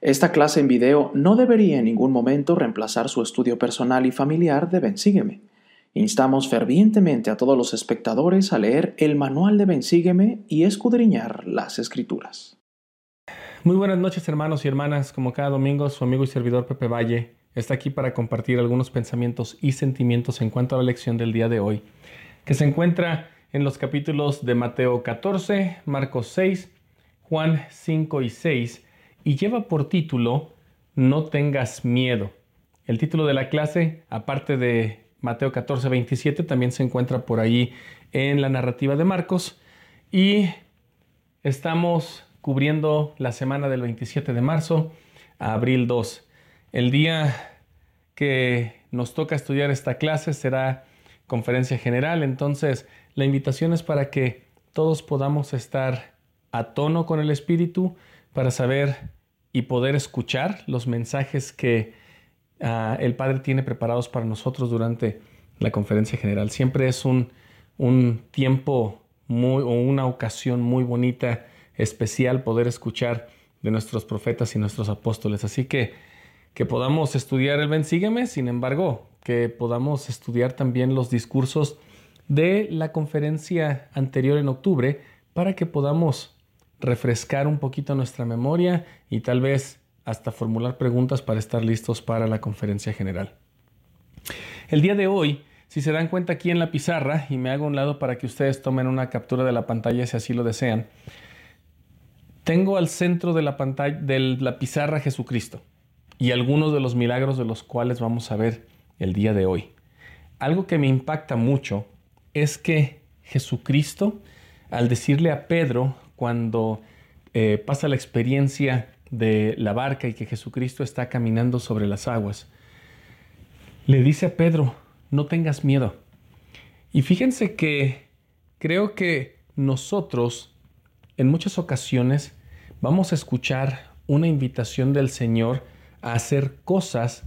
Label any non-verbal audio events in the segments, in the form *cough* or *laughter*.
Esta clase en video no debería en ningún momento reemplazar su estudio personal y familiar de Bensígueme. Instamos fervientemente a todos los espectadores a leer el manual de Bensígueme y escudriñar las escrituras. Muy buenas noches hermanos y hermanas, como cada domingo su amigo y servidor Pepe Valle está aquí para compartir algunos pensamientos y sentimientos en cuanto a la lección del día de hoy, que se encuentra en los capítulos de Mateo 14, Marcos 6, Juan 5 y 6 y lleva por título No tengas miedo. El título de la clase, aparte de Mateo 14, 27, también se encuentra por ahí en la narrativa de Marcos y estamos cubriendo la semana del 27 de marzo a abril 2. El día que nos toca estudiar esta clase será conferencia general, entonces la invitación es para que todos podamos estar a tono con el Espíritu para saber y poder escuchar los mensajes que ah, el Padre tiene preparados para nosotros durante la conferencia general. Siempre es un, un tiempo muy, o una ocasión muy bonita, especial, poder escuchar de nuestros profetas y nuestros apóstoles. Así que que podamos estudiar el Ven Sígueme, sin embargo, que podamos estudiar también los discursos de la conferencia anterior en octubre para que podamos refrescar un poquito nuestra memoria y tal vez hasta formular preguntas para estar listos para la conferencia general. El día de hoy, si se dan cuenta aquí en la pizarra, y me hago un lado para que ustedes tomen una captura de la pantalla si así lo desean, tengo al centro de la pantalla de la pizarra Jesucristo y algunos de los milagros de los cuales vamos a ver el día de hoy. Algo que me impacta mucho es que Jesucristo, al decirle a Pedro cuando eh, pasa la experiencia de la barca y que Jesucristo está caminando sobre las aguas, le dice a Pedro, no tengas miedo. Y fíjense que creo que nosotros en muchas ocasiones vamos a escuchar una invitación del Señor a hacer cosas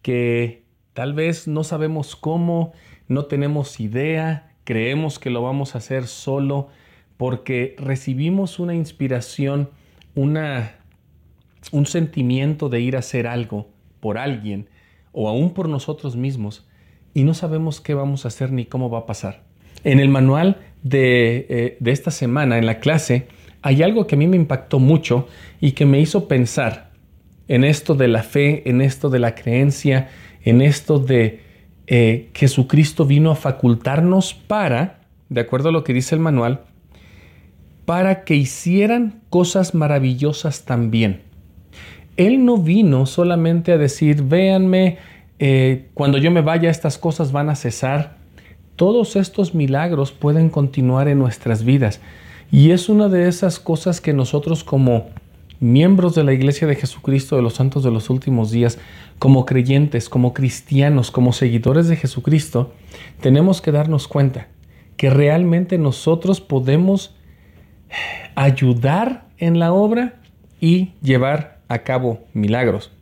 que tal vez no sabemos cómo, no tenemos idea, creemos que lo vamos a hacer solo, porque recibimos una inspiración, una, un sentimiento de ir a hacer algo por alguien o aún por nosotros mismos y no sabemos qué vamos a hacer ni cómo va a pasar. En el manual de, eh, de esta semana, en la clase, hay algo que a mí me impactó mucho y que me hizo pensar en esto de la fe, en esto de la creencia, en esto de eh, Jesucristo vino a facultarnos para, de acuerdo a lo que dice el manual, para que hicieran cosas maravillosas también. Él no vino solamente a decir, véanme, eh, cuando yo me vaya estas cosas van a cesar. Todos estos milagros pueden continuar en nuestras vidas. Y es una de esas cosas que nosotros como miembros de la Iglesia de Jesucristo de los Santos de los Últimos Días, como creyentes, como cristianos, como seguidores de Jesucristo, tenemos que darnos cuenta que realmente nosotros podemos ayudar en la obra y llevar a cabo milagros.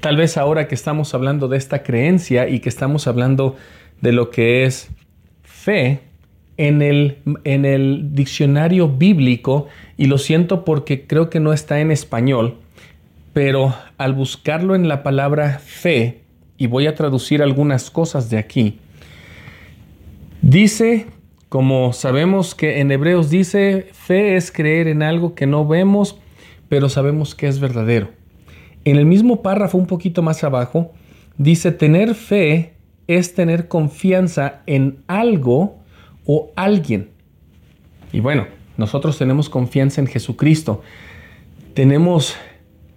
Tal vez ahora que estamos hablando de esta creencia y que estamos hablando de lo que es fe, en el, en el diccionario bíblico, y lo siento porque creo que no está en español, pero al buscarlo en la palabra fe, y voy a traducir algunas cosas de aquí, dice como sabemos que en Hebreos dice, fe es creer en algo que no vemos, pero sabemos que es verdadero. En el mismo párrafo, un poquito más abajo, dice, tener fe es tener confianza en algo o alguien. Y bueno, nosotros tenemos confianza en Jesucristo. Tenemos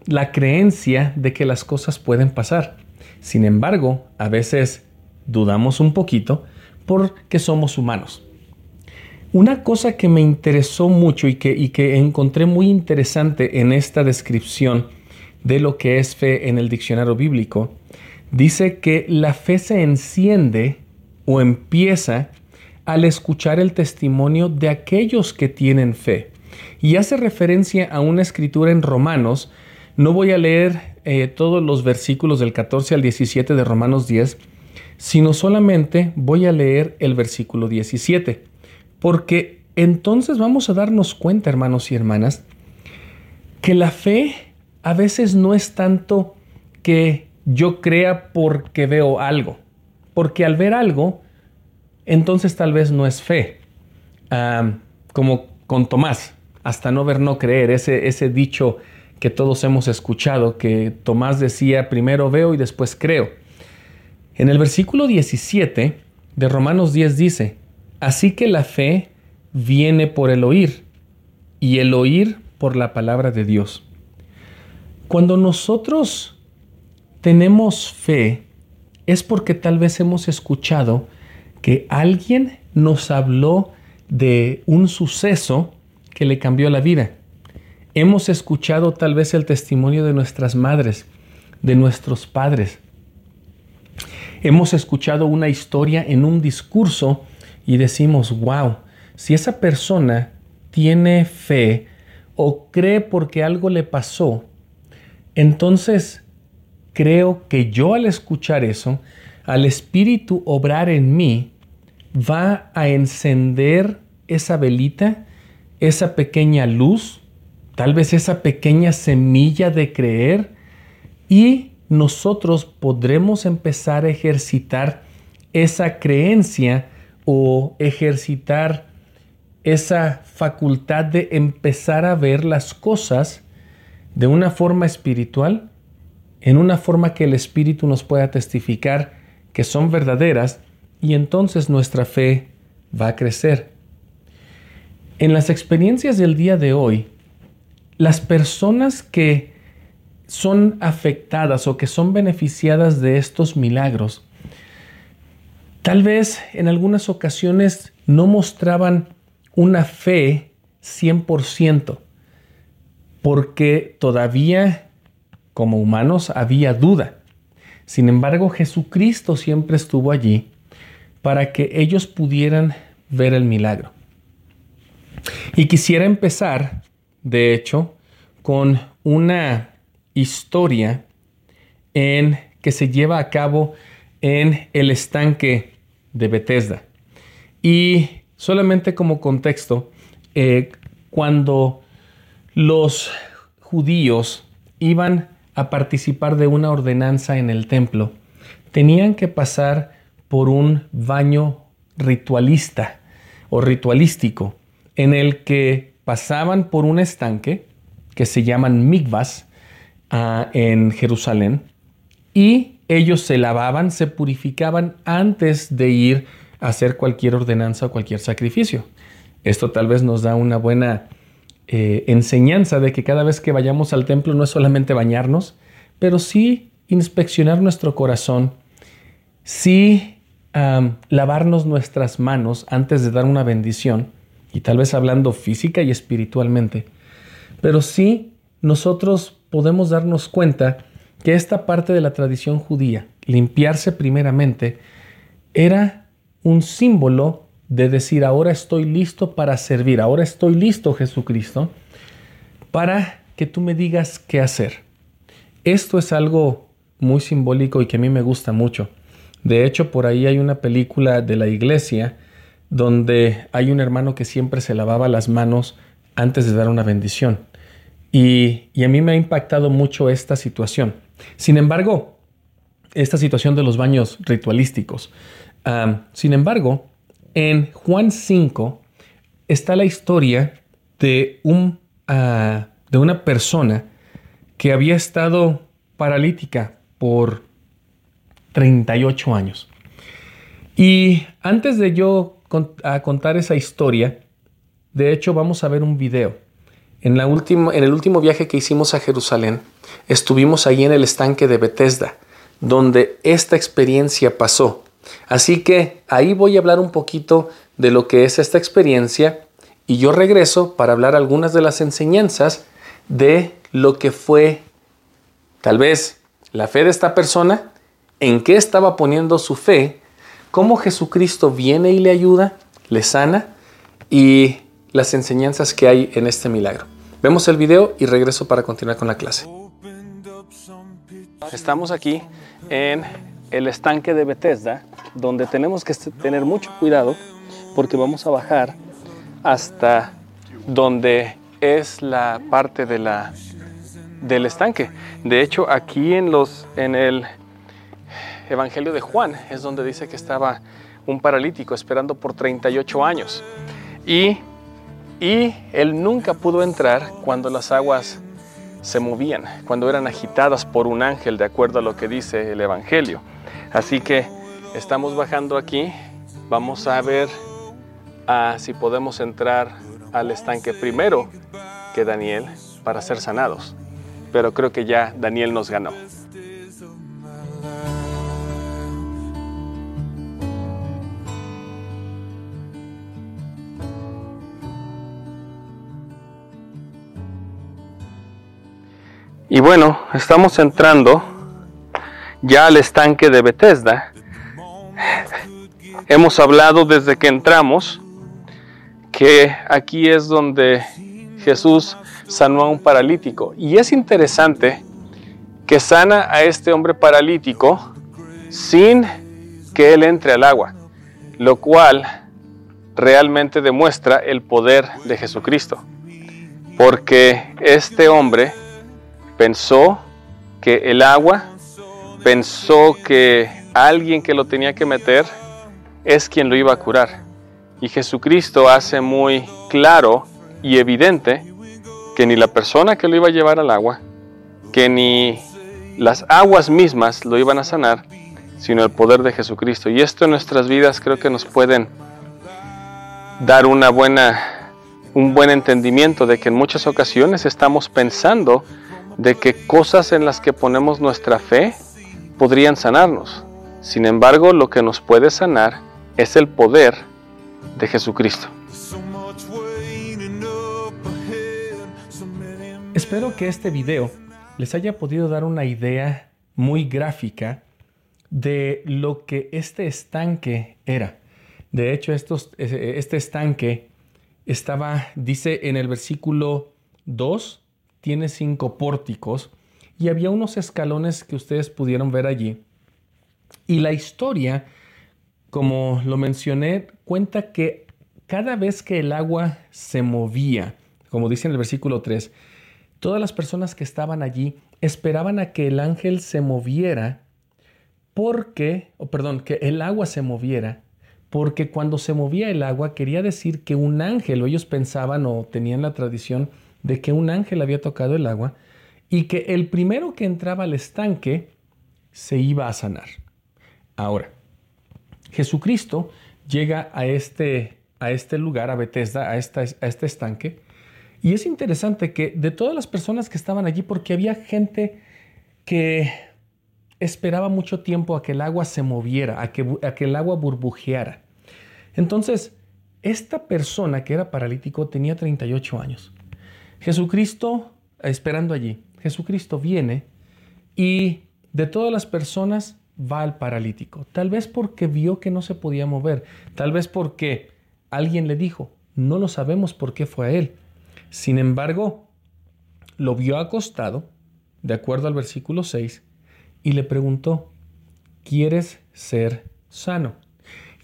la creencia de que las cosas pueden pasar. Sin embargo, a veces dudamos un poquito porque somos humanos. Una cosa que me interesó mucho y que, encontré muy interesante en esta descripción de lo que es fe en el diccionario bíblico, dice que la fe se enciende o empieza al escuchar el testimonio de aquellos que tienen fe. Y hace referencia a una escritura en Romanos. No voy a leer eh, todos los versículos del 14 al 17 de Romanos 10, sino solamente voy a leer el versículo 17 porque entonces vamos a darnos cuenta, hermanos y hermanas, que la fe a veces no es tanto que yo crea porque veo algo, porque al ver algo, entonces tal vez no es fe, como con Tomás, hasta no ver, no creer, ese, ese dicho que todos hemos escuchado, que Tomás decía, primero veo y después creo. En el versículo 17 de Romanos 10 dice, así que la fe viene por el oír y el oír por la palabra de Dios. Cuando nosotros tenemos fe, es porque tal vez hemos escuchado que alguien nos habló de un suceso que le cambió la vida. Hemos escuchado tal vez el testimonio de nuestras madres, de nuestros padres. Hemos escuchado una historia en un discurso y decimos, wow, si esa persona tiene fe o cree porque algo le pasó, entonces creo que yo al escuchar eso, al Espíritu obrar en mí, va a encender esa velita, esa pequeña luz, tal vez esa pequeña semilla de creer y nosotros podremos empezar a ejercitar esa creencia o ejercitar esa facultad de empezar a ver las cosas de una forma espiritual, en una forma que el Espíritu nos pueda testificar que son verdaderas y entonces nuestra fe va a crecer. En las experiencias del día de hoy, las personas que son afectadas o que son beneficiadas de estos milagros, tal vez en algunas ocasiones no mostraban una fe 100%, porque todavía como humanos había duda. Sin embargo, Jesucristo siempre estuvo allí para que ellos pudieran ver el milagro. Y quisiera empezar, de hecho, con una historia en que se lleva a cabo en el estanque de Bethesda. Y solamente como contexto, eh, cuando los judíos iban a participar de una ordenanza en el templo, tenían que pasar por un baño ritualista o ritualístico en el que pasaban por un estanque que se llaman migvas ah, en Jerusalén y ellos se lavaban, se purificaban antes de ir a hacer cualquier ordenanza o cualquier sacrificio. Esto tal vez nos da una buena eh, enseñanza de que cada vez que vayamos al templo no es solamente bañarnos, pero sí inspeccionar nuestro corazón, sí lavarnos nuestras manos antes de dar una bendición y tal vez hablando física y espiritualmente, pero sí nosotros podemos darnos cuenta que esta parte de la tradición judía, limpiarse primeramente, era un símbolo de decir, ahora estoy listo para servir, ahora estoy listo Jesucristo, para que tú me digas qué hacer. Esto es algo muy simbólico y que a mí me gusta mucho. De hecho, por ahí hay una película de la iglesia donde hay un hermano que siempre se lavaba las manos antes de dar una bendición. Y, a mí me ha impactado mucho esta situación. Sin embargo, esta situación de los baños ritualísticos. sin embargo, en Juan 5 está la historia de, un, ah, de una persona que había estado paralítica por 38 años. Y antes de yo a contar esa historia, de hecho vamos a ver un video. En, la en el último viaje que hicimos a Jerusalén, estuvimos ahí en el estanque de Bethesda, donde esta experiencia pasó. Así que ahí voy a hablar un poquito de lo que es esta experiencia y yo regreso para hablar algunas de las enseñanzas de lo que fue tal vez la fe de esta persona, en qué estaba poniendo su fe cómo Jesucristo viene y le ayuda, le sana y las enseñanzas que hay en este milagro. Vemos el video y regreso para continuar con la clase. Estamos aquí en el estanque de Bethesda, donde tenemos que tener mucho cuidado porque vamos a bajar hasta donde es la parte de la del estanque. De hecho, aquí en, los, en el Evangelio de Juan es donde dice que estaba un paralítico esperando por 38 años. Y, y él nunca pudo entrar cuando las aguas se movían, cuando eran agitadas por un ángel, de acuerdo a lo que dice el Evangelio. Así que estamos bajando aquí, vamos a ver a si podemos entrar al estanque primero que Daniel para ser sanados. Pero creo que ya Daniel nos ganó. Y bueno, estamos entrando ya al estanque de Bethesda. *laughs* Hemos hablado desde que entramos que aquí es donde Jesús sanó a un paralítico. Y es interesante que sana a este hombre paralítico sin que él entre al agua, lo cual realmente demuestra el poder de Jesucristo. Porque este hombre pensó que el agua, pensó que alguien que lo tenía que meter es quien lo iba a curar. Y Jesucristo hace muy claro y evidente que ni la persona que lo iba a llevar al agua, que ni las aguas mismas lo iban a sanar, sino el poder de Jesucristo. Y esto en nuestras vidas creo que nos pueden dar una buena, un buen entendimiento de que en muchas ocasiones estamos pensando de que cosas en las que ponemos nuestra fe podrían sanarnos. Sin embargo, lo que nos puede sanar es el poder de Jesucristo. Espero que este video les haya podido dar una idea muy gráfica de lo que este estanque era. De hecho, este estanque estaba, dice en el versículo 2, tiene cinco pórticos y había unos escalones que ustedes pudieron ver allí. Y la historia, como lo mencioné, cuenta que cada vez que el agua se movía, como dice en el versículo 3, todas las personas que estaban allí esperaban a que el ángel se moviera porque, o perdón, que el agua se moviera, porque cuando se movía el agua quería decir que un ángel, o ellos pensaban o tenían la tradición de que un ángel había tocado el agua y que el primero que entraba al estanque se iba a sanar. Ahora, Jesucristo llega a este, a este lugar, a Bethesda, a, a este estanque, y es interesante que de todas las personas que estaban allí, porque había gente que esperaba mucho tiempo a que el agua se moviera, a que, a que el agua burbujeara. Entonces, esta persona que era paralítico tenía 38 años. Jesucristo, esperando allí, Jesucristo viene y de todas las personas va al paralítico. Tal vez porque vio que no se podía mover, tal vez porque alguien le dijo, no lo sabemos por qué fue a él. Sin embargo, lo vio acostado, de acuerdo al versículo 6, y le preguntó, ¿quieres ser sano?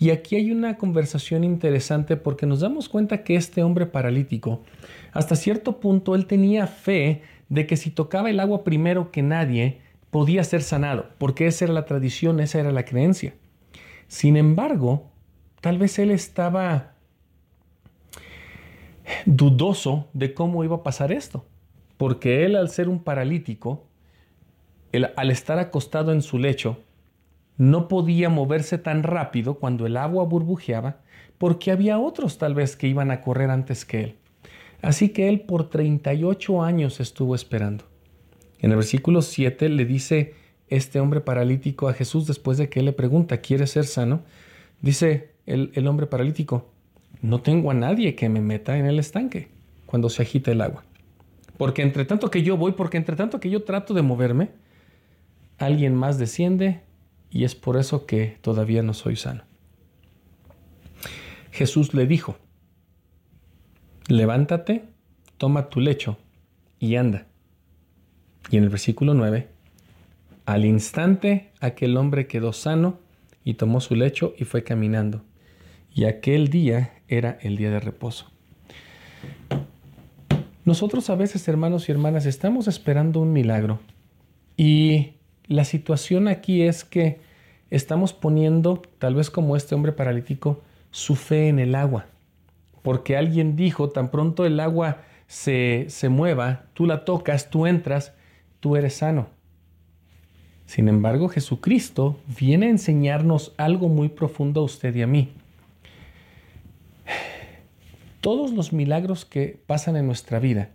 Y aquí hay una conversación interesante porque nos damos cuenta que este hombre paralítico, hasta cierto punto, él tenía fe de que si tocaba el agua primero que nadie, podía ser sanado, porque esa era la tradición, esa era la creencia. Sin embargo, tal vez él estaba dudoso de cómo iba a pasar esto, porque él al ser un paralítico, al estar acostado en su lecho, no podía moverse tan rápido cuando el agua burbujeaba porque había otros tal vez que iban a correr antes que él. Así que él por 38 años estuvo esperando. En el versículo 7 le dice este hombre paralítico a Jesús después de que él le pregunta, ¿quieres ser sano? Dice el, el hombre paralítico, no tengo a nadie que me meta en el estanque cuando se agita el agua. Porque entre tanto que yo voy, porque entre tanto que yo trato de moverme, alguien más desciende y es por eso que todavía no soy sano. Jesús le dijo, levántate, toma tu lecho y anda. Y en el versículo 9, al instante aquel hombre quedó sano y tomó su lecho y fue caminando. Y aquel día era el día de reposo. Nosotros a veces, hermanos y hermanas, estamos esperando un milagro y la situación aquí es que estamos poniendo, tal vez como este hombre paralítico, su fe en el agua. Porque alguien dijo, tan pronto el agua se, se mueva, tú la tocas, tú entras, tú eres sano. Sin embargo, Jesucristo viene a enseñarnos algo muy profundo a usted y a mí. Todos los milagros que pasan en nuestra vida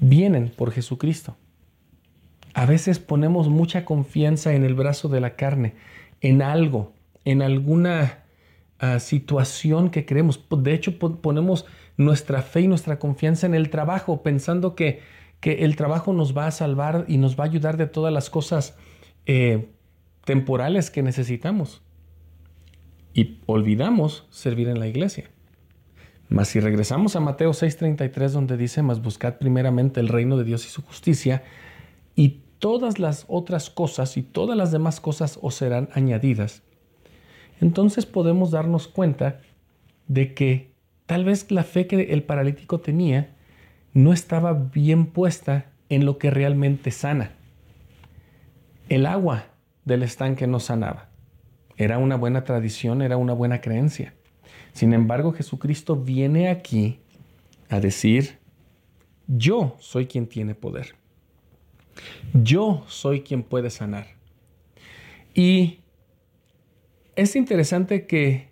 vienen por Jesucristo. A veces ponemos mucha confianza en el brazo de la carne, en algo, en alguna ah, situación que creemos. De hecho, ponemos nuestra fe y nuestra confianza en el trabajo, pensando que, que, el trabajo nos va a salvar y nos va a ayudar de todas las cosas eh, temporales que necesitamos. Y olvidamos servir en la iglesia. Mas si regresamos a Mateo 6:33 donde dice, mas buscad primeramente el reino de Dios y su justicia, y todas las otras cosas y todas las demás cosas os serán añadidas, entonces podemos darnos cuenta de que tal vez la fe que el paralítico tenía no estaba bien puesta en lo que realmente sana. El agua del estanque no sanaba. Era una buena tradición, era una buena creencia. Sin embargo, Jesucristo viene aquí a decir, yo soy quien tiene poder. Yo soy quien puede sanar. Y es interesante que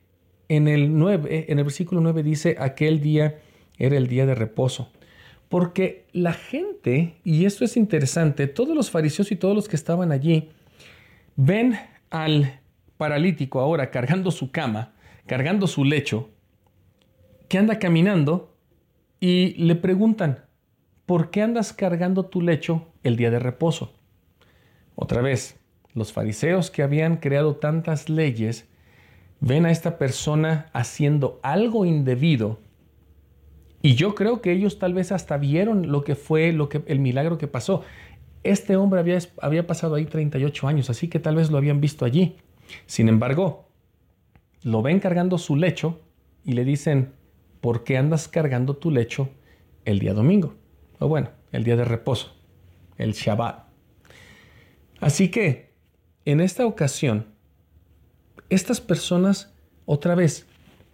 en el, 9, en el versículo 9 dice, aquel día era el día de reposo. Porque la gente, y esto es interesante, todos los fariseos y todos los que estaban allí, ven al paralítico ahora cargando su cama, cargando su lecho, que anda caminando y le preguntan, ¿por qué andas cargando tu lecho el día de reposo? Otra vez, los fariseos que habían creado tantas leyes ven a esta persona haciendo algo indebido y yo creo que ellos tal vez hasta vieron lo que fue lo que, el milagro que pasó. Este hombre había, había pasado ahí 38 años, así que tal vez lo habían visto allí. Sin embargo, lo ven cargando su lecho y le dicen, ¿por qué andas cargando tu lecho el día domingo? O bueno, el día de reposo, el Shabbat. Así que, en esta ocasión, estas personas otra vez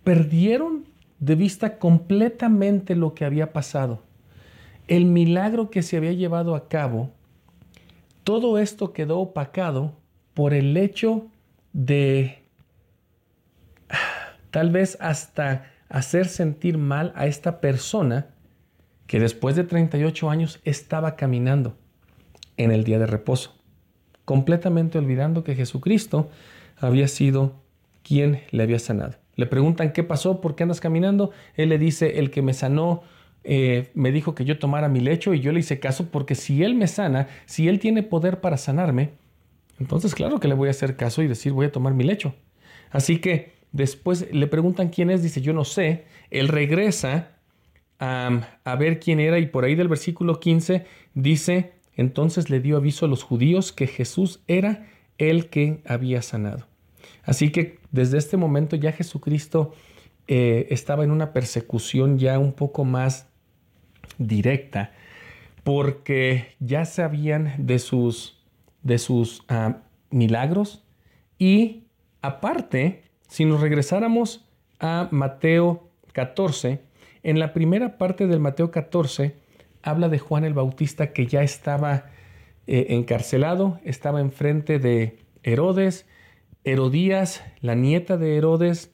perdieron de vista completamente lo que había pasado. El milagro que se había llevado a cabo, todo esto quedó opacado por el hecho de tal vez hasta hacer sentir mal a esta persona que después de 38 años estaba caminando en el día de reposo, completamente olvidando que Jesucristo había sido quien le había sanado. Le preguntan qué pasó, por qué andas caminando. Él le dice, el que me sanó eh, me dijo que yo tomara mi lecho y yo le hice caso porque si Él me sana, si Él tiene poder para sanarme, entonces claro que le voy a hacer caso y decir voy a tomar mi lecho. Así que Después le preguntan quién es, dice yo no sé. Él regresa a ver quién era y por ahí del versículo 15 dice, entonces le dio aviso a los judíos que Jesús era el que había sanado. Así que desde este momento ya Jesucristo eh, estaba en una persecución ya un poco más directa porque ya sabían de sus, de sus milagros y aparte si nos regresáramos a Mateo 14, en la primera parte del Mateo 14 habla de Juan el Bautista que ya estaba eh, encarcelado, estaba enfrente de Herodes, Herodías, la nieta de Herodes,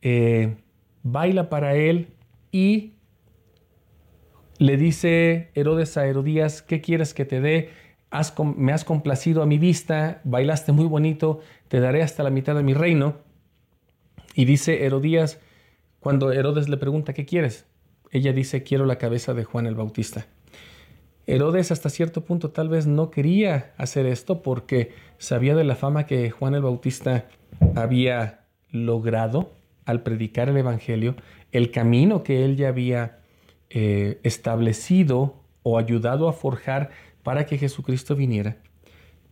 eh, baila para él y le dice Herodes a Herodías, ¿qué quieres que te dé? me has complacido a mi vista, bailaste muy bonito, te daré hasta la mitad de mi reino. Y dice Herodías, cuando Herodes le pregunta, ¿qué quieres? Ella dice, quiero la cabeza de Juan el Bautista. Herodes hasta cierto punto tal vez no quería hacer esto porque sabía de la fama que Juan el Bautista había logrado al predicar el Evangelio, el camino que él ya había eh, establecido o ayudado a forjar para que Jesucristo viniera.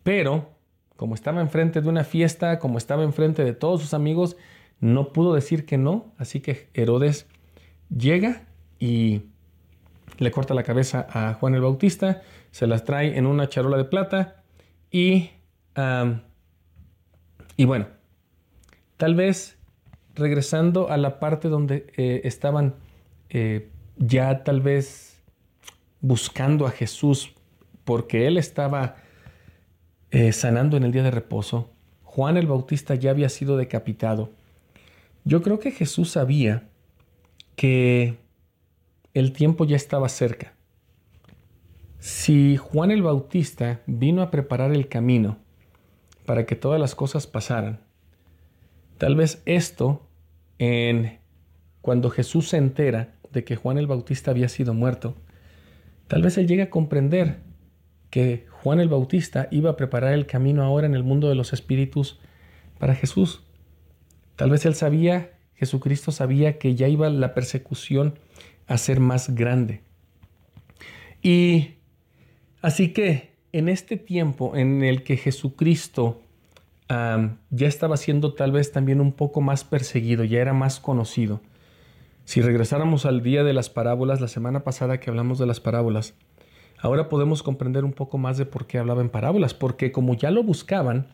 Pero, como estaba enfrente de una fiesta, como estaba enfrente de todos sus amigos, no pudo decir que no, así que Herodes llega y le corta la cabeza a Juan el Bautista, se las trae en una charola de plata y, y bueno, tal vez regresando a la parte donde eh, estaban eh, ya tal vez buscando a Jesús porque él estaba eh, sanando en el día de reposo, Juan el Bautista ya había sido decapitado. Yo creo que Jesús sabía que el tiempo ya estaba cerca. Si Juan el Bautista vino a preparar el camino para que todas las cosas pasaran, tal vez esto, en cuando Jesús se entera de que Juan el Bautista había sido muerto, tal vez él llegue a comprender que Juan el Bautista iba a preparar el camino ahora en el mundo de los espíritus para Jesús. Tal vez él sabía, Jesucristo sabía que ya iba la persecución a ser más grande. Y así que en este tiempo en el que Jesucristo ya estaba siendo tal vez también un poco más perseguido, ya era más conocido. Si regresáramos al día de las parábolas, la semana pasada que hablamos de las parábolas, ahora podemos comprender un poco más de por qué hablaba en parábolas, porque como ya lo buscaban,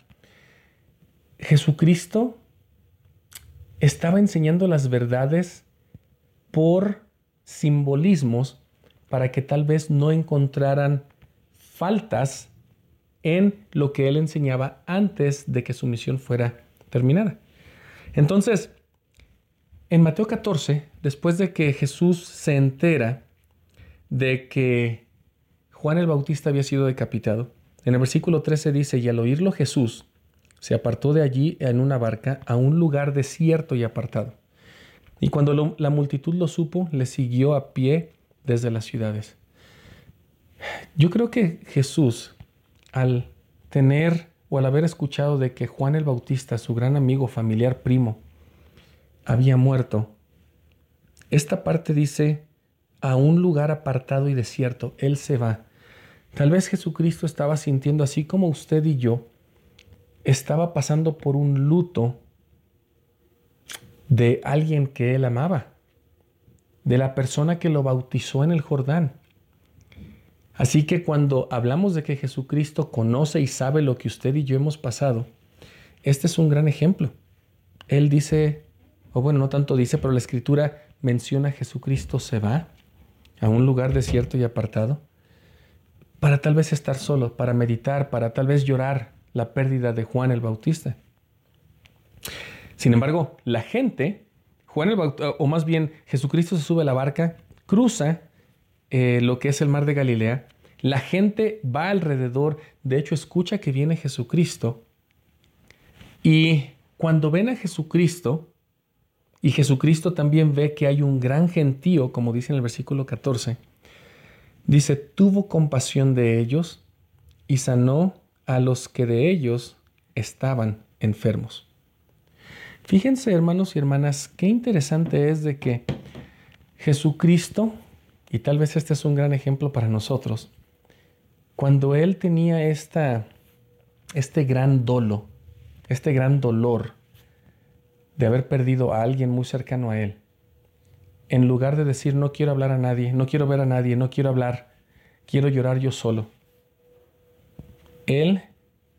Jesucristo estaba enseñando las verdades por simbolismos para que tal vez no encontraran faltas en lo que él enseñaba antes de que su misión fuera terminada. Entonces, en Mateo 14, después de que Jesús se entera de que Juan el Bautista había sido decapitado, en el versículo 13 dice, y al oírlo Jesús se apartó de allí en una barca a un lugar desierto y apartado. Y cuando la multitud lo supo, le siguió a pie desde las ciudades. Yo creo que Jesús, al tener o al haber escuchado de que Juan el Bautista, su gran amigo, familiar, primo, había muerto, esta parte dice, a un lugar apartado y desierto, Él se va. Tal vez Jesucristo estaba sintiendo así como usted y yo, estaba pasando por un luto de alguien que él amaba, de la persona que lo bautizó en el Jordán. Así que cuando hablamos de que Jesucristo conoce y sabe lo que usted y yo hemos pasado, este es un gran ejemplo. Él dice, o bueno, no tanto dice, pero la escritura menciona a Jesucristo se va a un lugar desierto y apartado para tal vez estar solo, para meditar, para tal vez llorar la pérdida de Juan el Bautista. Sin embargo, la gente, Juan el o más bien Jesucristo se sube a la barca, cruza eh, lo que es el mar de Galilea, la gente va alrededor, de hecho escucha que viene Jesucristo, y cuando ven a Jesucristo, y Jesucristo también ve que hay un gran gentío, como dice en el versículo 14, dice, tuvo compasión de ellos y sanó a los que de ellos estaban enfermos. Fíjense, hermanos y hermanas, qué interesante es de que Jesucristo, y tal vez este es un gran ejemplo para nosotros, cuando Él tenía esta, este gran dolo, este gran dolor de haber perdido a alguien muy cercano a Él, en lugar de decir no quiero hablar a nadie, no quiero ver a nadie, no quiero hablar, quiero llorar yo solo, Él,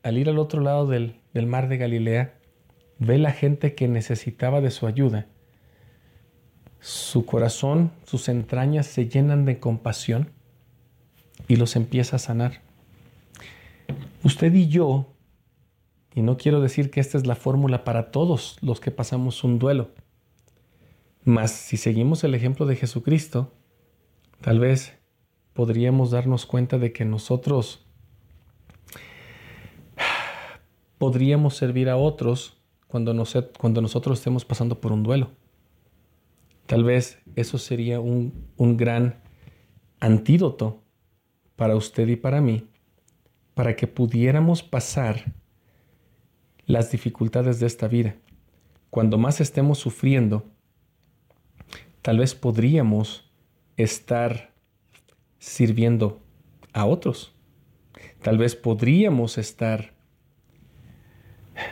al ir al otro lado del, del mar de Galilea, ve la gente que necesitaba de su ayuda, su corazón, sus entrañas se llenan de compasión y los empieza a sanar. Usted y yo, y no quiero decir que esta es la fórmula para todos los que pasamos un duelo, mas si seguimos el ejemplo de Jesucristo, tal vez podríamos darnos cuenta de que nosotros podríamos servir a otros cuando, nosotros estemos pasando por un duelo. Tal vez eso sería un gran antídoto para usted y para mí, para que pudiéramos pasar las dificultades de esta vida. Cuando más estemos sufriendo, tal vez podríamos estar sirviendo a otros. Tal vez podríamos estar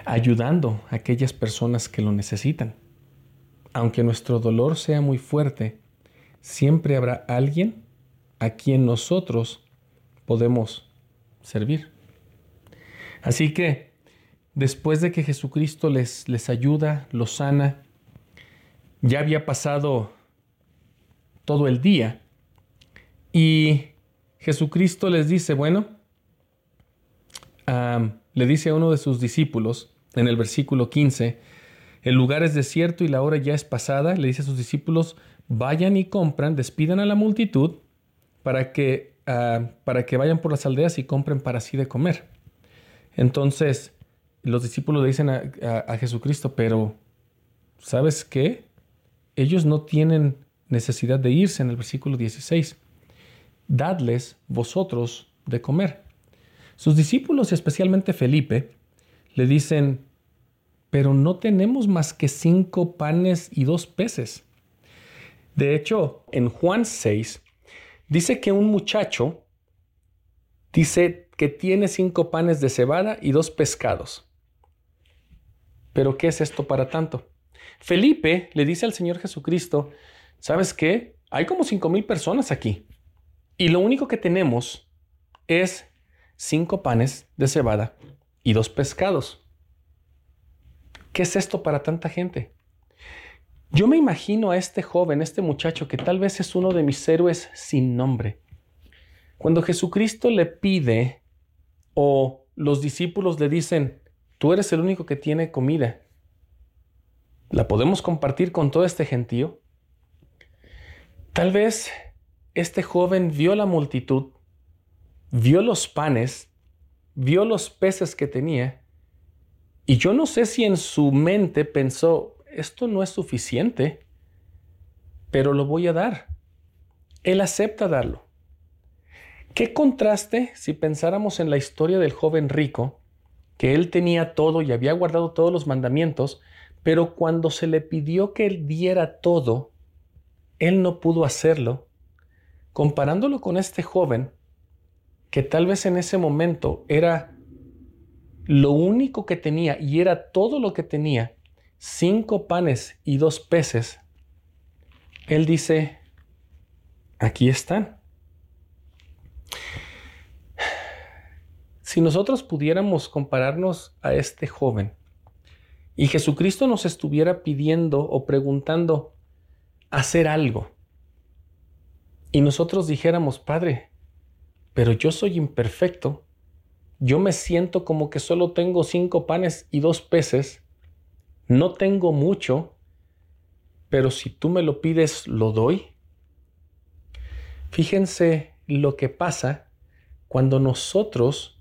ayudando a aquellas personas que lo necesitan. Aunque nuestro dolor sea muy fuerte, siempre habrá alguien a quien nosotros podemos servir. Así que después de que Jesucristo les, les ayuda, los sana, ya había pasado todo el día y Jesucristo les dice, bueno, le dice a uno de sus discípulos en el versículo 15, el lugar es desierto y la hora ya es pasada, le dice a sus discípulos, vayan y compran, despidan a la multitud para que, para que vayan por las aldeas y compren para sí de comer. Entonces, los discípulos le dicen a Jesucristo, pero ¿sabes qué? Ellos no tienen necesidad de irse en el versículo 16. Dadles vosotros de comer. Sus discípulos, especialmente Felipe, le dicen, pero no tenemos más que cinco panes y dos peces. De hecho, en Juan 6, dice que un muchacho dice que tiene cinco panes de cebada y dos pescados. Pero ¿qué es esto para tanto? Felipe le dice al Señor Jesucristo, ¿sabes qué? Hay como cinco mil personas aquí. Y lo único que tenemos es cinco panes de cebada y dos pescados. ¿Qué es esto para tanta gente? Yo me imagino a este joven, este muchacho, que tal vez es uno de mis héroes sin nombre. Cuando Jesucristo le pide o los discípulos le dicen, tú eres el único que tiene comida, ¿la podemos compartir con todo este gentío? Tal vez este joven vio la multitud vio los panes, vio los peces que tenía, y yo no sé si en su mente pensó, esto no es suficiente, pero lo voy a dar. Él acepta darlo. ¿Qué contraste si pensáramos en la historia del joven rico, que él tenía todo y había guardado todos los mandamientos, pero cuando se le pidió que él diera todo, él no pudo hacerlo? Comparándolo con este joven, que tal vez en ese momento era lo único que tenía y era todo lo que tenía, cinco panes y dos peces, él dice, aquí están. Si nosotros pudiéramos compararnos a este joven y Jesucristo nos estuviera pidiendo o preguntando hacer algo y nosotros dijéramos, Padre, pero yo soy imperfecto. Yo me siento como que solo tengo cinco panes y dos peces. No tengo mucho, pero si tú me lo pides, lo doy. Fíjense lo que pasa cuando nosotros,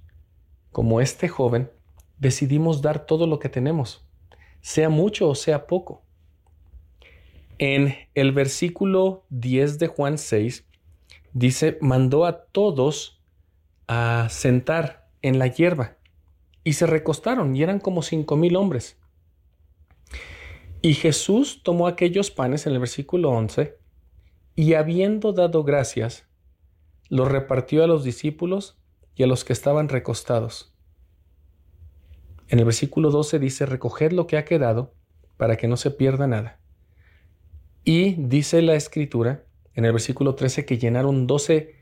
como este joven, decidimos dar todo lo que tenemos, sea mucho o sea poco. En el versículo 10 de Juan 6 dice, mandó a todos a sentar en la hierba y se recostaron y eran como cinco mil hombres. Y Jesús tomó aquellos panes en el versículo 11 y habiendo dado gracias, los repartió a los discípulos y a los que estaban recostados. En el versículo 12 dice, recoged lo que ha quedado para que no se pierda nada. Y dice la escritura en el versículo 13 que llenaron 12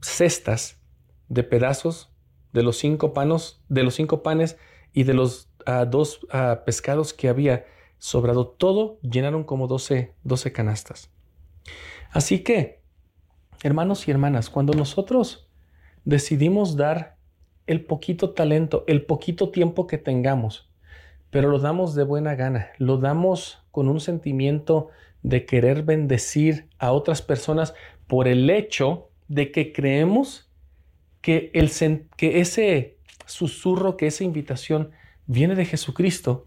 cestas de pedazos de los cinco panos, de los cinco panes y de los ah, dos ah, pescados que había sobrado. Todo llenaron como 12, 12 canastas. Así que, hermanos y hermanas, cuando nosotros decidimos dar el poquito talento, el poquito tiempo que tengamos, pero lo damos de buena gana, lo damos con un sentimiento de querer bendecir a otras personas por el hecho de que creemos que, el, que ese susurro, que esa invitación viene de Jesucristo,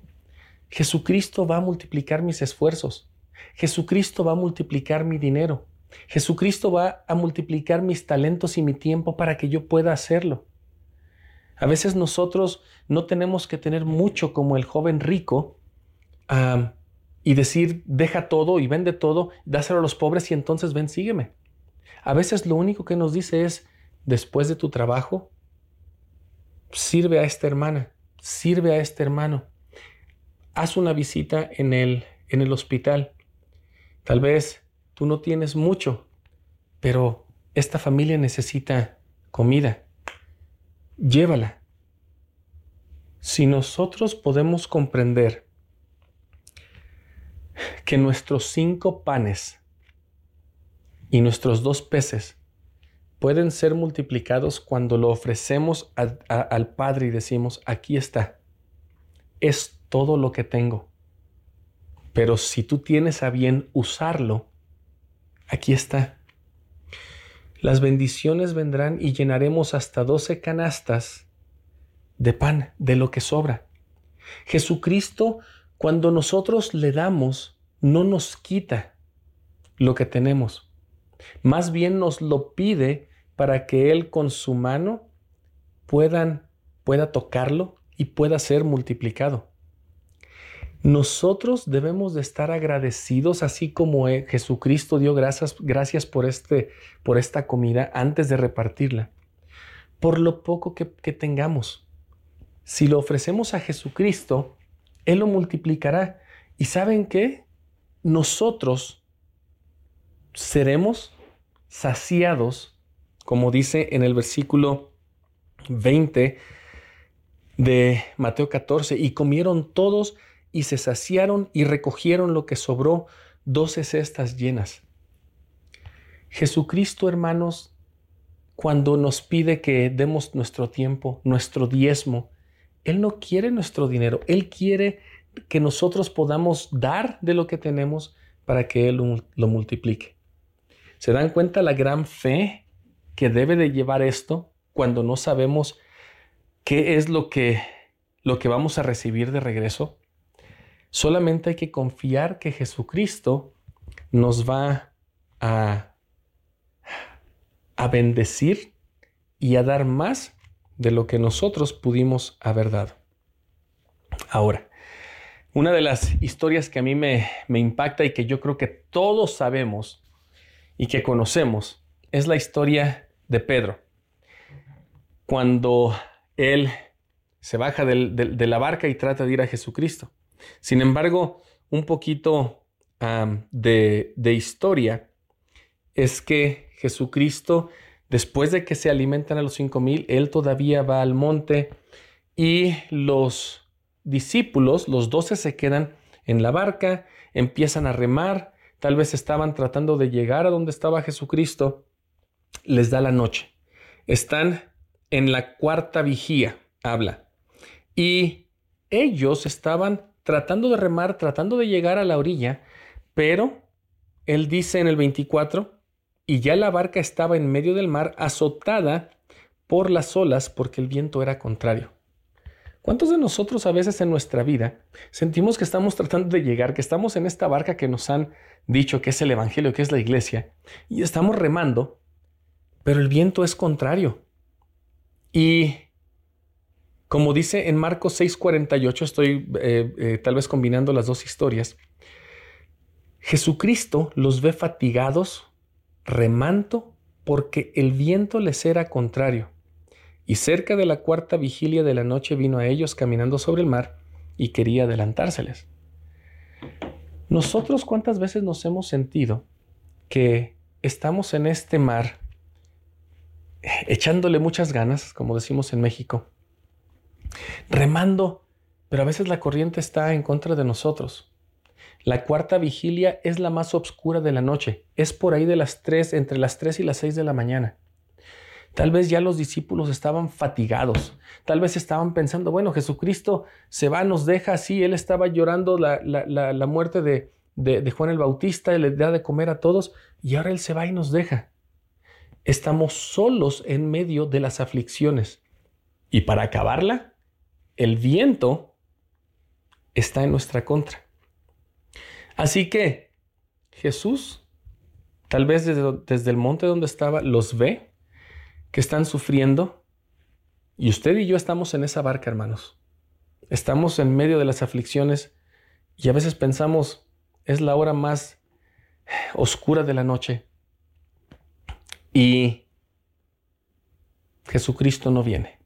Jesucristo va a multiplicar mis esfuerzos. Jesucristo va a multiplicar mi dinero. Jesucristo va a multiplicar mis talentos y mi tiempo para que yo pueda hacerlo. A veces nosotros no tenemos que tener mucho como el joven rico y decir, deja todo y vende todo, dáselo a los pobres y entonces ven, sígueme. A veces lo único que nos dice es, después de tu trabajo, sirve a esta hermana, sirve a este hermano. Haz una visita en el, en el hospital. Tal vez tú no tienes mucho, pero esta familia necesita comida, llévala. Si nosotros podemos comprender que nuestros cinco panes y nuestros dos peces pueden ser multiplicados cuando lo ofrecemos al Padre y decimos, aquí está, es todo lo que tengo. Pero si tú tienes a bien usarlo, aquí está. Las bendiciones vendrán y llenaremos hasta doce canastas de pan, de lo que sobra. Jesucristo, cuando nosotros le damos, no nos quita lo que tenemos. Más bien nos lo pide para que Él con su mano pueda tocarlo y pueda ser multiplicado. Nosotros debemos de estar agradecidos, así como eh, Jesucristo dio gracias, gracias por, este, por esta comida antes de repartirla, por lo poco que, que tengamos. Si lo ofrecemos a Jesucristo, Él lo multiplicará. ¿Y saben qué? Nosotros seremos saciados como dice en el versículo 20 de Mateo 14, y comieron todos y se saciaron y recogieron lo que sobró, doce cestas llenas. Jesucristo, hermanos, cuando nos pide que demos nuestro tiempo, nuestro diezmo, Él no quiere nuestro dinero, Él quiere que nosotros podamos dar de lo que tenemos para que Él lo multiplique. ¿Se dan cuenta la gran fe que debe de llevar esto cuando no sabemos qué es lo que, lo que vamos a recibir de regreso. Solamente hay que confiar que Jesucristo nos va a, a bendecir y a dar más de lo que nosotros pudimos haber dado. Ahora, una de las historias que a mí me, impacta y que yo creo que todos sabemos y que conocemos es la historia de Pedro. Cuando él se baja de la barca y trata de ir a Jesucristo. Sin embargo, un poquito de, de historia es que Jesucristo, después de que se alimentan a los cinco mil, él todavía va al monte y los discípulos, los doce, se quedan en la barca, empiezan a remar, tal vez estaban tratando de llegar a donde estaba Jesucristo les da la noche. Están en la cuarta vigía, habla. Y ellos estaban tratando de remar, tratando de llegar a la orilla, pero él dice en el 24, y ya la barca estaba en medio del mar, azotada por las olas, porque el viento era contrario. ¿Cuántos de nosotros a veces en nuestra vida sentimos que estamos tratando de llegar, que estamos en esta barca que nos han dicho que es el Evangelio, que es la iglesia, y estamos remando, pero el viento es contrario. Y como dice en Marcos 6:48, estoy eh, eh, tal vez combinando las dos historias, Jesucristo los ve fatigados, remanto, porque el viento les era contrario. Y cerca de la cuarta vigilia de la noche vino a ellos caminando sobre el mar y quería adelantárseles. Nosotros cuántas veces nos hemos sentido que estamos en este mar echándole muchas ganas, como decimos en México, remando, pero a veces la corriente está en contra de nosotros. La cuarta vigilia es la más oscura de la noche, es por ahí de las tres, entre las tres y las seis de la mañana. Tal vez ya los discípulos estaban fatigados, tal vez estaban pensando, bueno, Jesucristo se va, nos deja así, él estaba llorando la, la, muerte de, de, Juan el Bautista, le da de comer a todos, y ahora él se va y nos deja. Estamos solos en medio de las aflicciones. Y para acabarla, el viento está en nuestra contra. Así que Jesús, tal vez desde, el monte donde estaba, los ve que están sufriendo. Y usted y yo estamos en esa barca, hermanos. Estamos en medio de las aflicciones y a veces pensamos, es la hora más oscura de la noche. Y Jesucristo no viene.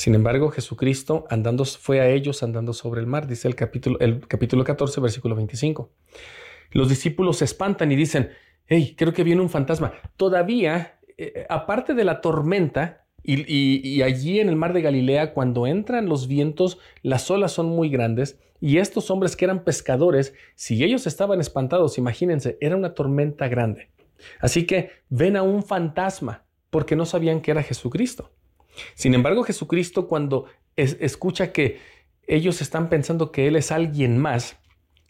Sin embargo, Jesucristo andando fue a ellos andando sobre el mar, dice el capítulo, el capítulo 14, versículo 25. Los discípulos se espantan y dicen, hey, creo que viene un fantasma. Todavía, eh, aparte de la tormenta, y, allí en el mar de Galilea, cuando entran los vientos, las olas son muy grandes. Y estos hombres que eran pescadores, si ellos estaban espantados, imagínense, era una tormenta grande. Así que ven a un fantasma porque no sabían que era Jesucristo. Sin embargo, Jesucristo cuando escucha que ellos están pensando que Él es alguien más,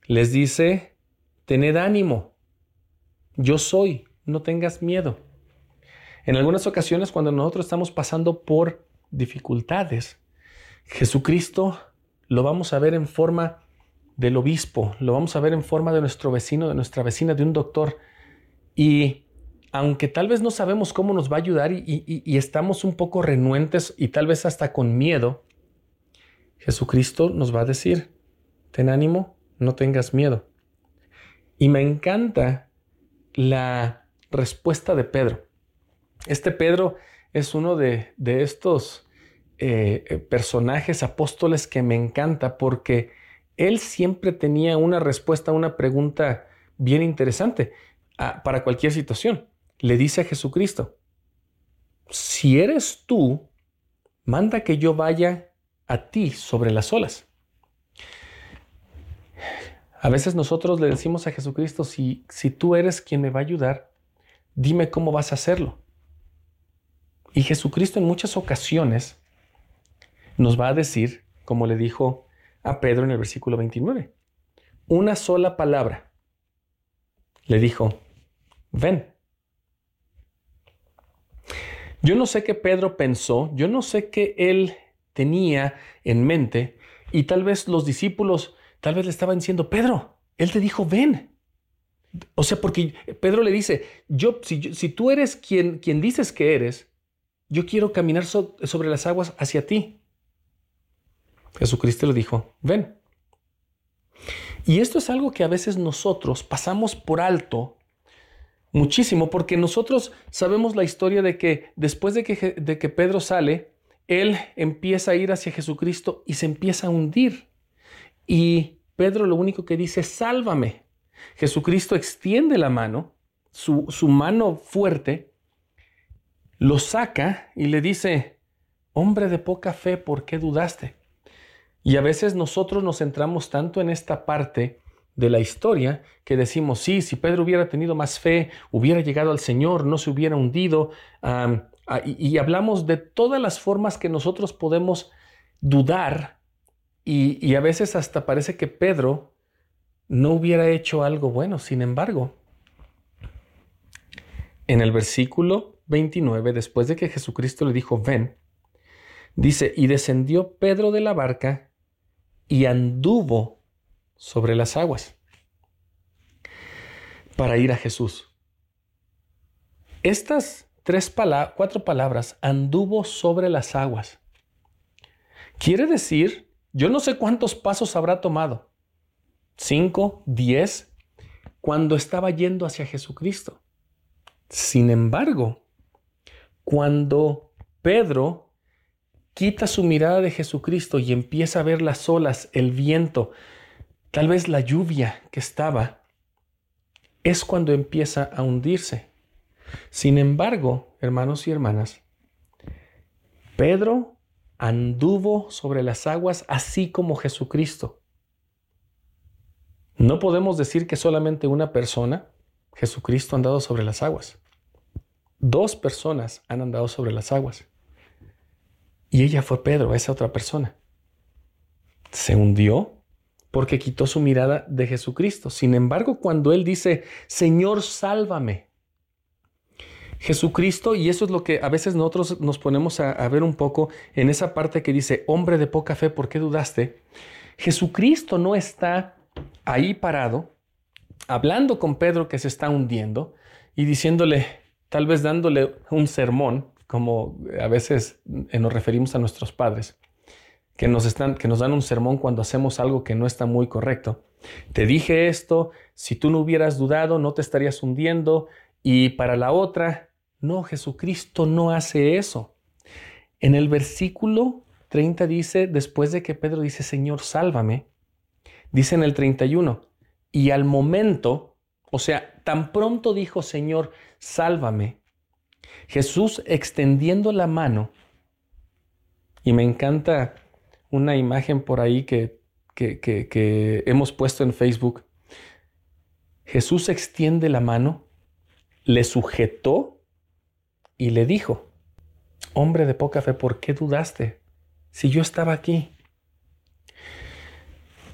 les dice, tened ánimo, yo soy, no tengas miedo. En algunas ocasiones, cuando nosotros estamos pasando por dificultades, Jesucristo lo vamos a ver en forma del obispo, lo vamos a ver en forma de nuestro vecino, de nuestra vecina, de un doctor. Y aunque tal vez no sabemos cómo nos va a ayudar y, estamos un poco renuentes y tal vez hasta con miedo, Jesucristo nos va a decir, ten ánimo, no tengas miedo. Y me encanta la respuesta de Pedro. Este Pedro es uno de, estos eh, eh, personajes apóstoles que me encanta porque él siempre tenía una respuesta a una pregunta bien interesante para cualquier situación. Le dice a Jesucristo, si eres tú, manda que yo vaya a ti sobre las olas. A veces nosotros le decimos a Jesucristo, si, si tú eres quien me va a ayudar, dime cómo vas a hacerlo. Y Jesucristo en muchas ocasiones nos va a decir, como le dijo a Pedro en el versículo 29, una sola palabra. Le dijo, ven. Yo no sé qué Pedro pensó, yo no sé qué él tenía en mente y tal vez los discípulos, tal vez le estaban diciendo, Pedro, él te dijo, ven. O sea, porque Pedro le dice, yo, si, si tú eres quien, quien dices que eres, yo quiero caminar sobre las aguas hacia ti. Jesucristo le dijo, ven. Y esto es algo que a veces nosotros pasamos por alto muchísimo, porque nosotros sabemos la historia de que después de que, de que Pedro sale, él empieza a ir hacia Jesucristo y se empieza a hundir. Y Pedro lo único que dice, sálvame. Jesucristo extiende la mano, su, su mano fuerte, lo saca y le dice, hombre de poca fe, ¿por qué dudaste? Y a veces nosotros nos centramos tanto en esta parte de la historia que decimos, sí, si Pedro hubiera tenido más fe, hubiera llegado al Señor, no se hubiera hundido, y, hablamos de todas las formas que nosotros podemos dudar, y, y a veces hasta parece que Pedro no hubiera hecho algo bueno. Sin embargo, en el versículo 29, después de que Jesucristo le dijo, ven, dice, y descendió Pedro de la barca y anduvo sobre las aguas para ir a Jesús. Estas tres cuatro palabras, anduvo sobre las aguas. Quiere decir, yo no sé cuántos pasos habrá tomado, cinco, diez, cuando estaba yendo hacia Jesucristo. Sin embargo, cuando Pedro quita su mirada de Jesucristo y empieza a ver las olas, el viento, tal vez la lluvia que estaba, es cuando empieza a hundirse. Sin embargo, hermanos y hermanas, Pedro anduvo sobre las aguas así como Jesucristo. No podemos decir que solamente una persona, Jesucristo, ha andado sobre las aguas. Dos personas han andado sobre las aguas. Y ella fue Pedro, esa otra persona. Se hundió porque quitó su mirada de Jesucristo. Sin embargo, cuando él dice, Señor, sálvame, Jesucristo, y eso es lo que a veces nosotros nos ponemos a, ver un poco en esa parte que dice, hombre de poca fe, ¿por qué dudaste? Jesucristo no está ahí parado, hablando con Pedro que se está hundiendo y diciéndole, tal vez dándole un sermón, como a veces nos referimos a nuestros padres, que nos, están, que nos dan un sermón cuando hacemos algo que no está muy correcto. Te dije esto, si tú no hubieras dudado, no te estarías hundiendo, y para la otra, no, Jesucristo no hace eso. En el versículo 30 dice, después de que Pedro dice, Señor, sálvame, dice en el 31, y al momento O sea, tan pronto dijo, Señor, sálvame, Jesús extendiendo la mano, y me encanta una imagen por ahí que, que, que hemos puesto en Facebook, Jesús extiende la mano, le sujetó y le dijo, hombre de poca fe, ¿por qué dudaste? Si yo estaba aquí.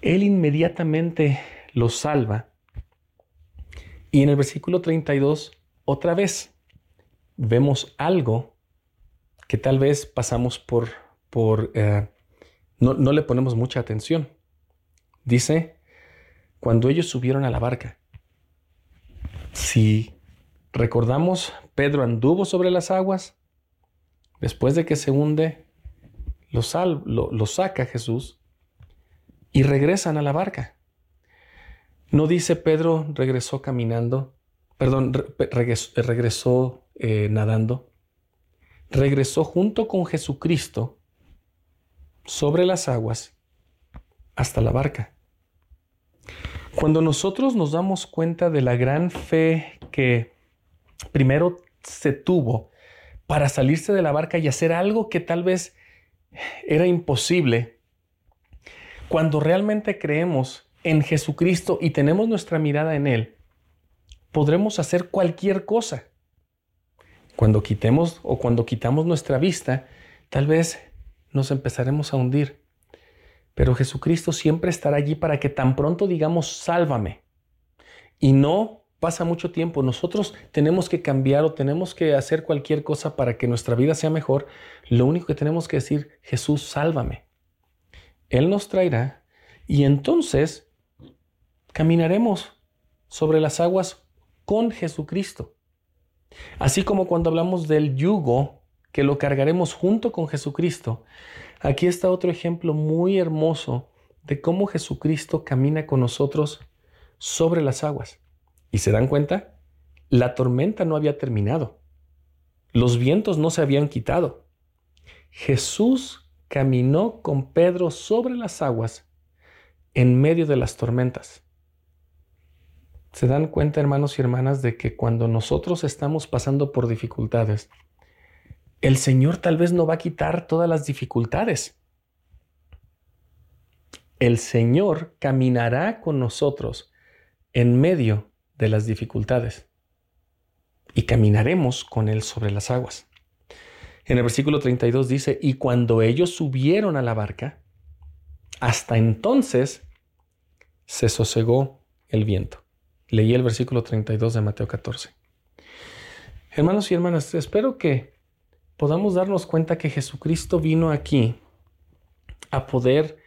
Él inmediatamente lo salva. Y en el versículo 32, otra vez, vemos algo que tal vez pasamos por, por eh, no, no le ponemos mucha atención. Dice, cuando ellos subieron a la barca, si recordamos, Pedro anduvo sobre las aguas, después de que se hunde, lo, sal, lo, saca Jesús y regresan a la barca. No dice Pedro regresó caminando, perdón, regresó, eh, nadando, regresó junto con Jesucristo sobre las aguas hasta la barca. Cuando nosotros nos damos cuenta de la gran fe que primero se tuvo para salirse de la barca y hacer algo que tal vez era imposible, cuando realmente creemos en Jesucristo y tenemos nuestra mirada en Él, podremos hacer cualquier cosa. Cuando quitemos o cuando quitamos nuestra vista, tal vez nos empezaremos a hundir. Pero Jesucristo siempre estará allí para que tan pronto digamos, sálvame. Y no pasa mucho tiempo. Nosotros tenemos que cambiar o tenemos que hacer cualquier cosa para que nuestra vida sea mejor. Lo único que tenemos que decir, Jesús, sálvame. Él nos traerá y entonces caminaremos sobre las aguas con Jesucristo. Así como cuando hablamos del yugo, que lo cargaremos junto con Jesucristo, Aquí está otro ejemplo muy hermoso de cómo Jesucristo camina con nosotros sobre las aguas. ¿Y se dan cuenta? La tormenta no había terminado. Los vientos no se habían quitado. Jesús caminó con Pedro sobre las aguas en medio de las tormentas. ¿Se dan cuenta, hermanos y hermanas, de que cuando nosotros estamos pasando por dificultades, el Señor tal vez no va a quitar todas las dificultades. El Señor caminará con nosotros en medio de las dificultades y caminaremos con Él sobre las aguas. En el versículo 32 dice, y cuando ellos subieron a la barca, hasta entonces se sosegó el viento. Leí el versículo 32 de Mateo 14. Hermanos y hermanas, espero que podamos darnos cuenta que Jesucristo vino aquí a poder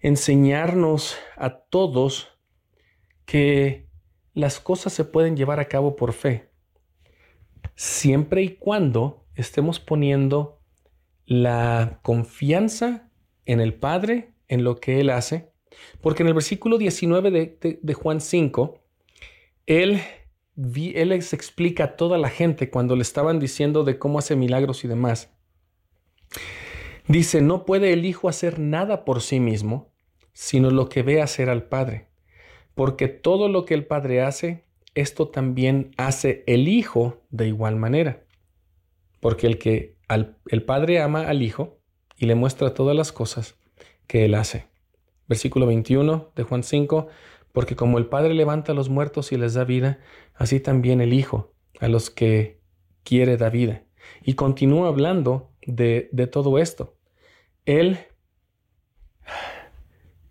enseñarnos a todos que las cosas se pueden llevar a cabo por fe, siempre y cuando estemos poniendo la confianza en el Padre, en lo que Él hace, porque en el versículo 19 de, Juan 5, Él él les explica a toda la gente cuando le estaban diciendo de cómo hace milagros y demás. Dice, no puede el Hijo hacer nada por sí mismo, sino lo que ve hacer al Padre, porque todo lo que el Padre hace, esto también hace el Hijo de igual manera. Porque el que el Padre ama al Hijo y le muestra todas las cosas que Él hace. Versículo 21 de Juan 5, porque como el Padre levanta a los muertos y les da vida, así también el Hijo a los que quiere da vida. Y continúa hablando de, de todo esto. Él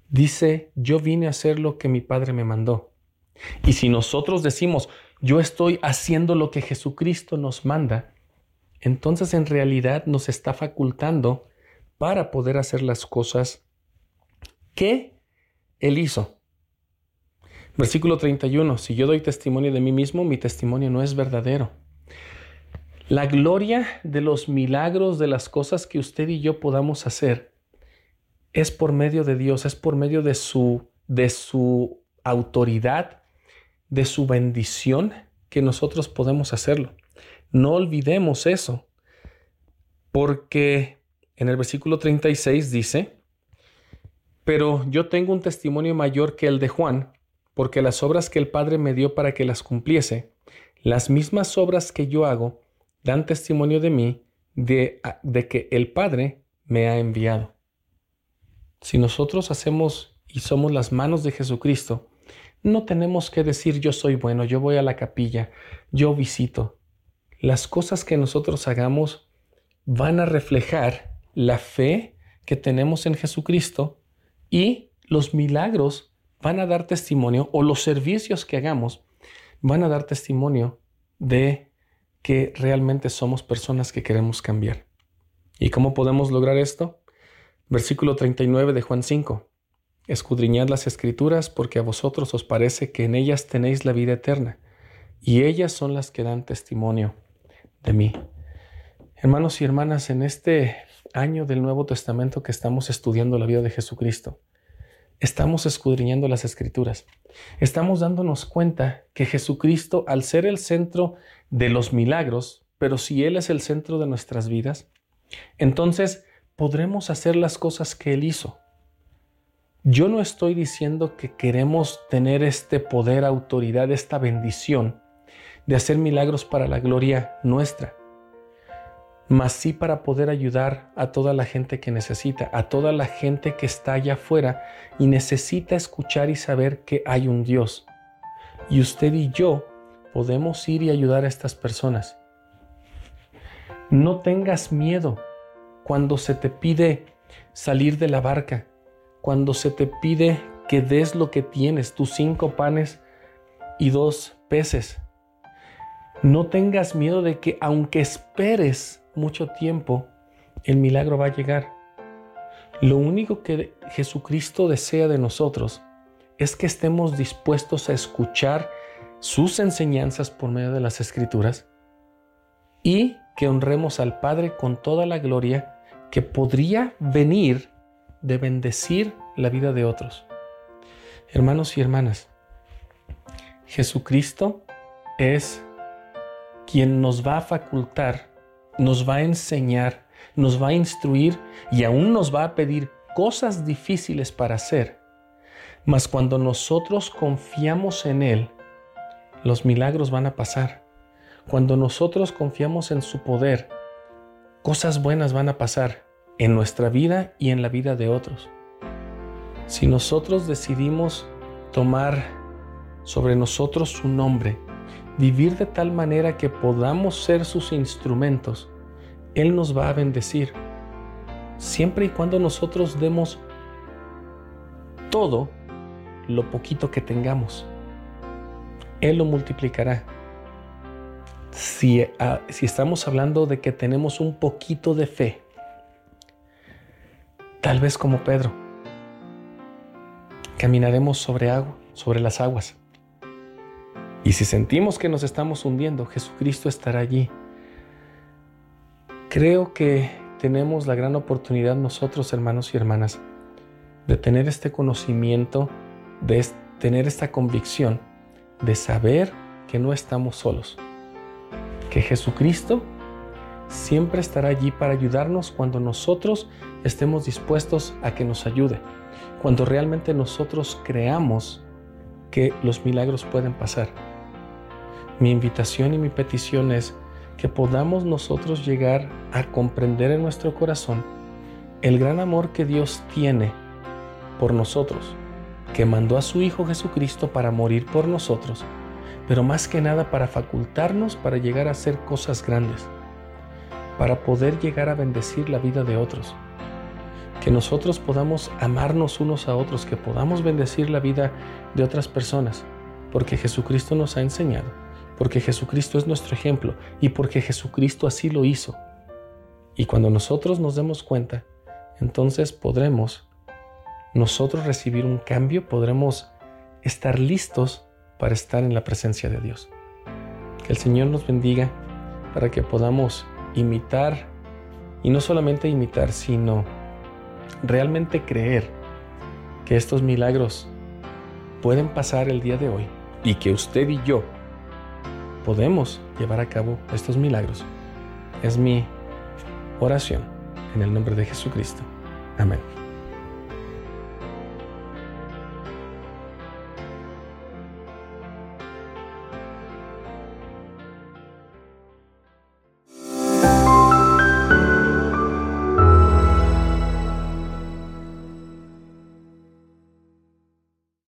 dice, yo vine a hacer lo que mi Padre me mandó. Y si nosotros decimos, yo estoy haciendo lo que Jesucristo nos manda, entonces en realidad nos está facultando para poder hacer las cosas que Él hizo. Versículo 31. Si yo doy testimonio de mí mismo, mi testimonio no es verdadero. La gloria de los milagros, de las cosas que usted y yo podamos hacer, es por medio de Dios, es por medio de su, de su autoridad, de su bendición que nosotros podemos hacerlo. No olvidemos eso, porque en el versículo 36 dice, pero yo tengo un testimonio mayor que el de Juan, porque las obras que el Padre me dio para que las cumpliese, las mismas obras que yo hago, dan testimonio de mí, de, de que el Padre me ha enviado. Si nosotros hacemos y somos las manos de Jesucristo, no tenemos que decir yo soy bueno, yo voy a la capilla, yo visito. Las cosas que nosotros hagamos van a reflejar la fe que tenemos en Jesucristo y los milagros van a dar testimonio o los servicios que hagamos van a dar testimonio de que realmente somos personas que queremos cambiar. ¿Y cómo podemos lograr esto? Versículo 39 de Juan 5. Escudriñad las escrituras porque a vosotros os parece que en ellas tenéis la vida eterna, y ellas son las que dan testimonio de mí. Hermanos y hermanas, en este año del Nuevo Testamento que estamos estudiando la vida de Jesucristo, estamos escudriñando las escrituras. Estamos dándonos cuenta que Jesucristo, al ser el centro de los milagros, pero si Él es el centro de nuestras vidas, entonces podremos hacer las cosas que Él hizo. Yo no estoy diciendo que queremos tener este poder, autoridad, esta bendición de hacer milagros para la gloria nuestra mas sí para poder ayudar a toda la gente que necesita, a toda la gente que está allá afuera y necesita escuchar y saber que hay un Dios. Y usted y yo podemos ir y ayudar a estas personas. No tengas miedo cuando se te pide salir de la barca, cuando se te pide que des lo que tienes, tus cinco panes y dos peces. No tengas miedo de que aunque esperes mucho tiempo, el milagro va a llegar. Lo único que Jesucristo desea de nosotros es que estemos dispuestos a escuchar sus enseñanzas por medio de las escrituras y que honremos al Padre con toda la gloria que podría venir de bendecir la vida de otros. Hermanos y hermanas, Jesucristo es quien nos va a facultar nos va a enseñar, nos va a instruir y aún nos va a pedir cosas difíciles para hacer. Mas cuando nosotros confiamos en Él, los milagros van a pasar. Cuando nosotros confiamos en su poder, cosas buenas van a pasar en nuestra vida y en la vida de otros. Si nosotros decidimos tomar sobre nosotros su nombre, vivir de tal manera que podamos ser sus instrumentos, Él nos va a bendecir. Siempre y cuando nosotros demos todo lo poquito que tengamos. Él lo multiplicará. Si, ah, estamos hablando de que tenemos un poquito de fe, tal vez como Pedro, caminaremos sobre agua, sobre las aguas. Y si sentimos que nos estamos hundiendo, Jesucristo estará allí. Creo que tenemos la gran oportunidad nosotros, hermanos y hermanas, de tener este conocimiento, de tener esta convicción, de saber que no estamos solos, que Jesucristo siempre estará allí para ayudarnos cuando nosotros estemos dispuestos a que nos ayude, cuando realmente nosotros creamos que los milagros pueden pasar. Mi invitación y mi petición es que podamos nosotros llegar a comprender en nuestro corazón el gran amor que Dios tiene por nosotros, que mandó a su Hijo Jesucristo para morir por nosotros, pero más que nada para facultarnos para llegar a hacer cosas grandes, para poder llegar a bendecir la vida de otros. Que nosotros podamos amarnos unos a otros, que podamos bendecir la vida de otras personas, porque Jesucristo nos ha enseñado porque Jesucristo es nuestro ejemplo y porque Jesucristo así lo hizo. Y cuando nosotros nos demos cuenta, entonces podremos nosotros recibir un cambio, podremos estar listos para estar en la presencia de Dios. Que el Señor nos bendiga para que podamos imitar, y no solamente imitar, sino realmente creer que estos milagros pueden pasar el día de hoy y que usted y yo podemos llevar a cabo estos milagros. Es mi oración en el nombre de Jesucristo. Amén.